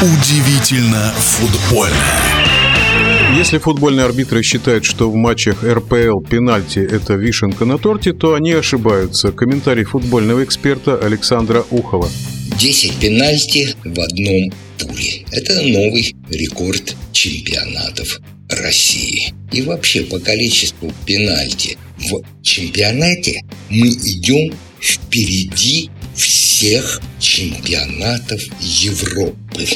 Удивительно футбольно. Если футбольные арбитры считают, что в матчах РПЛ пенальти – это вишенка на торте, то они ошибаются. Комментарий футбольного эксперта Александра Ухова. 10 пенальти в одном туре. Это новый рекорд чемпионатов России. И вообще по количеству пенальти в чемпионате мы идем впереди всех чемпионатов Европы.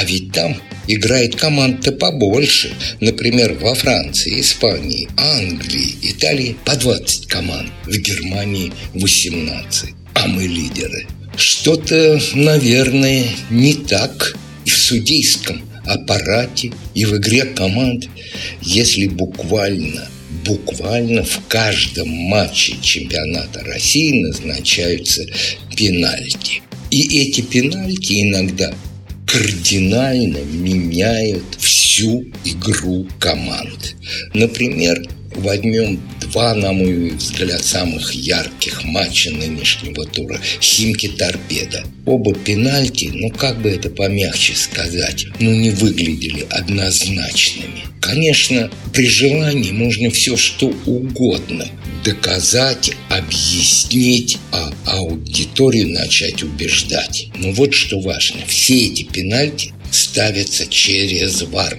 А ведь там играет команда побольше. Например, во Франции, Испании, Англии, Италии по 20 команд. В Германии 18. А мы лидеры. Что-то, наверное, не так и в судейском аппарате, и в игре команд, если буквально буквально в каждом матче чемпионата России назначаются пенальти. И эти пенальти иногда кардинально меняют всю игру команд. Например, возьмем два, на мой взгляд, самых ярких матча нынешнего тура. Химки-торпеда. Оба пенальти, ну как бы это помягче сказать, ну не выглядели однозначными. Конечно, при желании можно все что угодно доказать, объяснить, а аудиторию начать убеждать. Но вот что важно. Все эти пенальти ставятся через ВАР.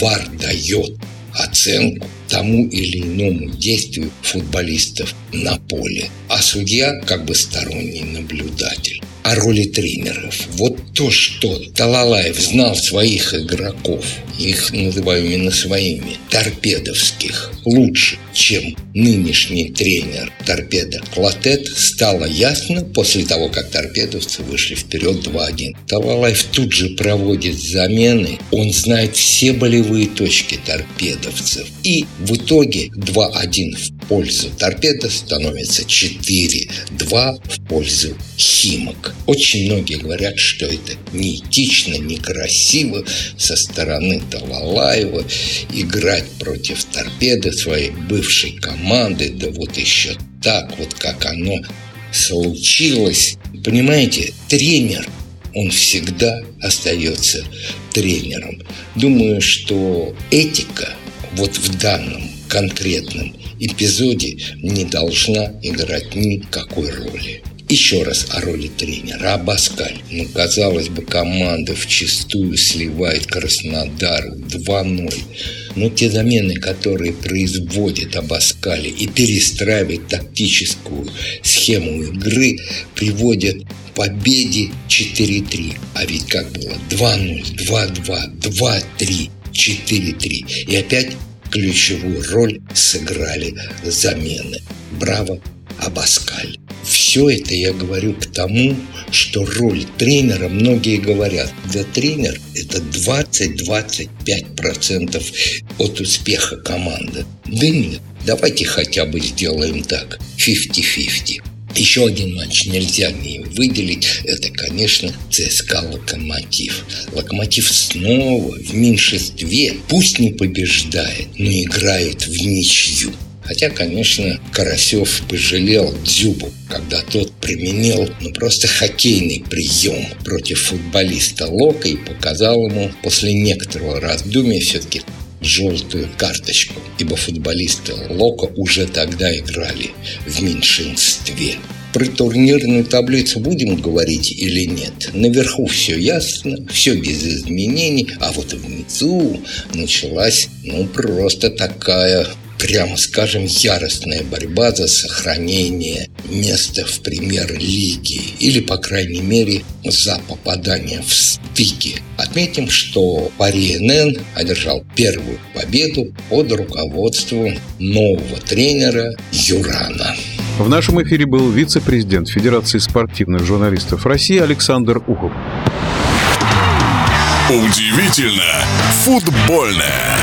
ВАР дает оценку тому или иному действию футболистов на поле, а судья как бы сторонний наблюдатель о роли тренеров. Вот то, что Талалаев знал своих игроков, их называю именно своими, торпедовских, лучше, чем нынешний тренер торпеда Клотет, стало ясно после того, как торпедовцы вышли вперед 2-1. Талалаев тут же проводит замены, он знает все болевые точки торпедовцев. И в итоге 2-1 в пользу торпеда становится 4-2 в пользу Химок. Очень многие говорят, что это неэтично, некрасиво со стороны Талалаева играть против торпеды своей бывшей команды, да вот еще так вот, как оно случилось. Понимаете, тренер, он всегда остается тренером. Думаю, что этика вот в данном конкретном эпизоде не должна играть никакой роли. Еще раз о роли тренера. Абаскаль. Ну, казалось бы, команда в чистую сливает Краснодар 2-0. Но те замены, которые производит Абаскали и перестраивает тактическую схему игры, приводят к победе 4-3. А ведь как было? 2-0, 2-2, 2-3, 4-3. И опять ключевую роль сыграли замены. Браво, Абаскаль. Все это я говорю к тому, что роль тренера, многие говорят, да тренер это 20-25% от успеха команды. Да нет, давайте хотя бы сделаем так, 50-50. Еще один матч нельзя не выделить. Это, конечно, ЦСКА «Локомотив». «Локомотив» снова в меньшинстве. Пусть не побеждает, но играет в ничью. Хотя, конечно, Карасев пожалел Дзюбу, когда тот применил ну, просто хоккейный прием против футболиста Лока и показал ему после некоторого раздумия все-таки желтую карточку, ибо футболисты Лока уже тогда играли в меньшинстве. Про турнирную таблицу будем говорить или нет? Наверху все ясно, все без изменений, а вот внизу началась ну просто такая прямо скажем, яростная борьба за сохранение места в премьер-лиге или, по крайней мере, за попадание в стыки. Отметим, что Пари НН одержал первую победу под руководством нового тренера Юрана. В нашем эфире был вице-президент Федерации спортивных журналистов России Александр Ухов. Удивительно футбольное.